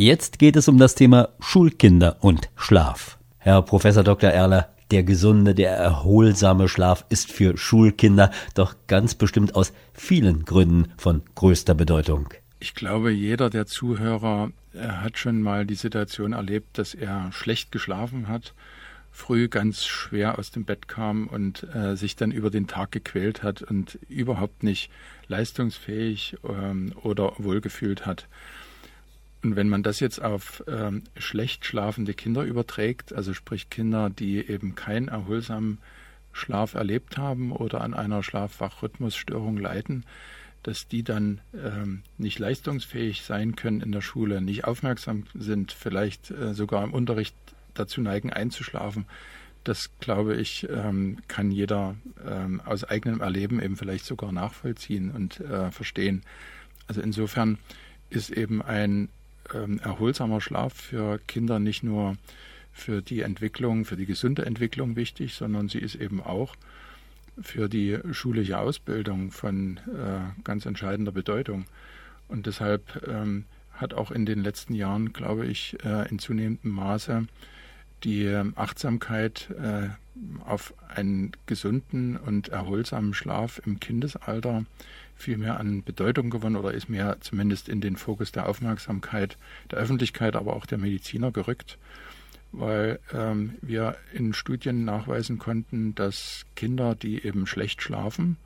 Jetzt geht es um das Thema Schulkinder und Schlaf. Herr Professor Dr. Erler, der gesunde, der erholsame Schlaf ist für Schulkinder doch ganz bestimmt aus vielen Gründen von größter Bedeutung. Ich glaube, jeder der Zuhörer hat schon mal die Situation erlebt, dass er schlecht geschlafen hat, früh ganz schwer aus dem Bett kam und äh, sich dann über den Tag gequält hat und überhaupt nicht leistungsfähig ähm, oder wohlgefühlt hat. Und wenn man das jetzt auf ähm, schlecht schlafende Kinder überträgt, also sprich Kinder, die eben keinen erholsamen Schlaf erlebt haben oder an einer Schlafwachrhythmusstörung leiden, dass die dann ähm, nicht leistungsfähig sein können in der Schule, nicht aufmerksam sind, vielleicht äh, sogar im Unterricht dazu neigen einzuschlafen, das glaube ich, ähm, kann jeder ähm, aus eigenem Erleben eben vielleicht sogar nachvollziehen und äh, verstehen. Also insofern ist eben ein ähm, erholsamer Schlaf für Kinder nicht nur für die Entwicklung, für die gesunde Entwicklung wichtig, sondern sie ist eben auch für die schulische Ausbildung von äh, ganz entscheidender Bedeutung. Und deshalb ähm, hat auch in den letzten Jahren, glaube ich, äh, in zunehmendem Maße die ähm, Achtsamkeit äh, auf einen gesunden und erholsamen Schlaf im Kindesalter viel mehr an Bedeutung gewonnen oder ist mehr zumindest in den Fokus der Aufmerksamkeit der Öffentlichkeit, aber auch der Mediziner gerückt, weil ähm, wir in Studien nachweisen konnten, dass Kinder, die eben schlecht schlafen,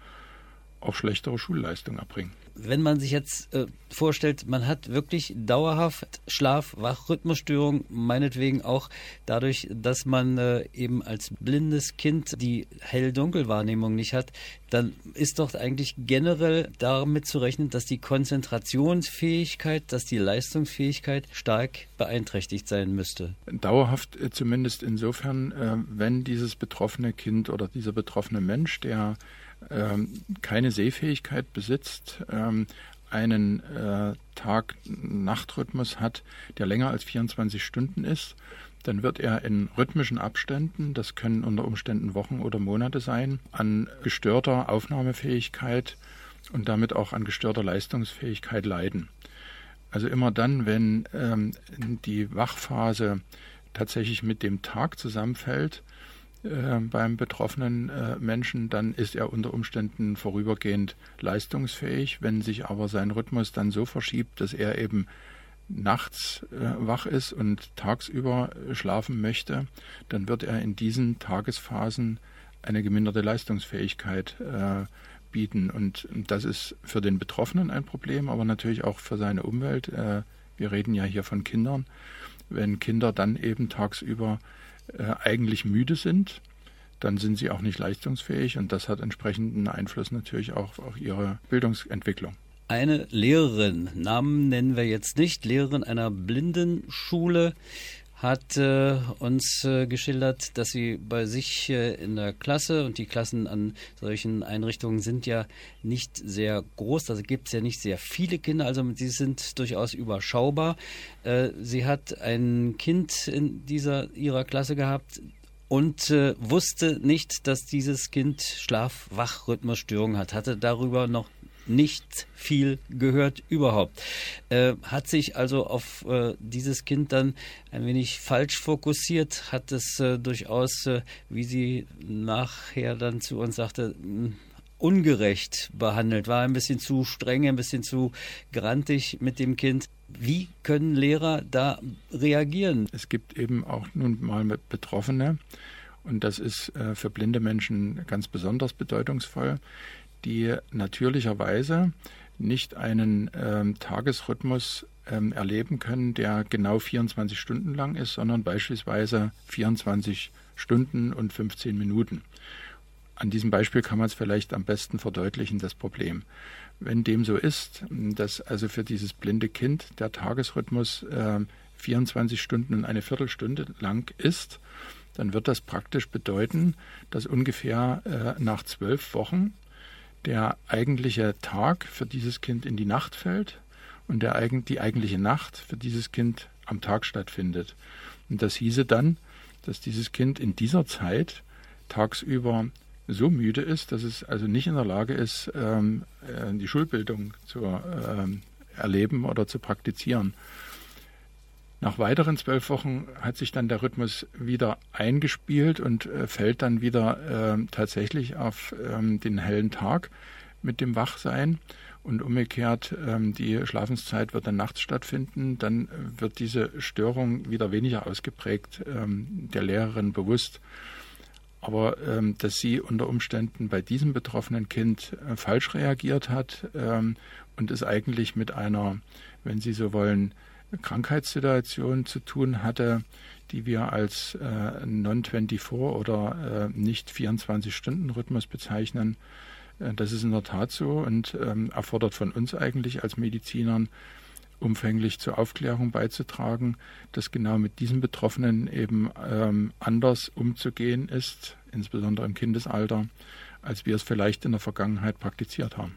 auch schlechtere Schulleistungen erbringen wenn man sich jetzt äh, vorstellt, man hat wirklich dauerhaft Schlaf, Wachrhythmusstörung, meinetwegen auch dadurch, dass man äh, eben als blindes Kind die Hell-Dunkel-Wahrnehmung nicht hat, dann ist doch eigentlich generell damit zu rechnen, dass die Konzentrationsfähigkeit, dass die Leistungsfähigkeit stark beeinträchtigt sein müsste. Dauerhaft äh, zumindest insofern, äh, wenn dieses betroffene Kind oder dieser betroffene Mensch, der keine Sehfähigkeit besitzt, ähm, einen äh, Tag-Nacht-Rhythmus hat, der länger als 24 Stunden ist, dann wird er in rhythmischen Abständen, das können unter Umständen Wochen oder Monate sein, an gestörter Aufnahmefähigkeit und damit auch an gestörter Leistungsfähigkeit leiden. Also immer dann, wenn ähm, die Wachphase tatsächlich mit dem Tag zusammenfällt, äh, beim betroffenen äh, Menschen, dann ist er unter Umständen vorübergehend leistungsfähig. Wenn sich aber sein Rhythmus dann so verschiebt, dass er eben nachts äh, wach ist und tagsüber schlafen möchte, dann wird er in diesen Tagesphasen eine geminderte Leistungsfähigkeit äh, bieten. Und das ist für den Betroffenen ein Problem, aber natürlich auch für seine Umwelt. Wir reden ja hier von Kindern. Wenn Kinder dann eben tagsüber eigentlich müde sind, dann sind sie auch nicht leistungsfähig und das hat entsprechenden Einfluss natürlich auch auf ihre Bildungsentwicklung. Eine Lehrerin, Namen nennen wir jetzt nicht, Lehrerin einer Blindenschule, hat äh, uns äh, geschildert, dass sie bei sich äh, in der Klasse und die Klassen an solchen Einrichtungen sind ja nicht sehr groß, da gibt es ja nicht sehr viele Kinder, also sie sind durchaus überschaubar. Äh, sie hat ein Kind in dieser ihrer Klasse gehabt, und äh, wusste nicht, dass dieses Kind Schlaf-Wach-Rhythmusstörungen hat, hatte darüber noch nicht viel gehört überhaupt. Äh, hat sich also auf äh, dieses Kind dann ein wenig falsch fokussiert, hat es äh, durchaus, äh, wie sie nachher dann zu uns sagte, ungerecht behandelt, war ein bisschen zu streng, ein bisschen zu grantig mit dem Kind. Wie können Lehrer da reagieren? Es gibt eben auch nun mal Betroffene, und das ist äh, für blinde Menschen ganz besonders bedeutungsvoll, die natürlicherweise nicht einen ähm, Tagesrhythmus ähm, erleben können, der genau 24 Stunden lang ist, sondern beispielsweise 24 Stunden und 15 Minuten. An diesem Beispiel kann man es vielleicht am besten verdeutlichen, das Problem. Wenn dem so ist, dass also für dieses blinde Kind der Tagesrhythmus äh, 24 Stunden und eine Viertelstunde lang ist, dann wird das praktisch bedeuten, dass ungefähr äh, nach zwölf Wochen der eigentliche Tag für dieses Kind in die Nacht fällt und der, die eigentliche Nacht für dieses Kind am Tag stattfindet. Und das hieße dann, dass dieses Kind in dieser Zeit tagsüber so müde ist, dass es also nicht in der Lage ist, ähm, äh, die Schulbildung zu ähm, erleben oder zu praktizieren. Nach weiteren zwölf Wochen hat sich dann der Rhythmus wieder eingespielt und äh, fällt dann wieder äh, tatsächlich auf ähm, den hellen Tag mit dem Wachsein. Und umgekehrt, ähm, die Schlafenszeit wird dann nachts stattfinden. Dann wird diese Störung wieder weniger ausgeprägt ähm, der Lehrerin bewusst. Aber ähm, dass sie unter Umständen bei diesem betroffenen Kind äh, falsch reagiert hat ähm, und es eigentlich mit einer, wenn Sie so wollen, Krankheitssituation zu tun hatte, die wir als äh, Non-24 oder äh, nicht 24-Stunden-Rhythmus bezeichnen. Äh, das ist in der Tat so und ähm, erfordert von uns eigentlich als Medizinern umfänglich zur Aufklärung beizutragen, dass genau mit diesen Betroffenen eben ähm, anders umzugehen ist, insbesondere im Kindesalter, als wir es vielleicht in der Vergangenheit praktiziert haben.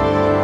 Bye.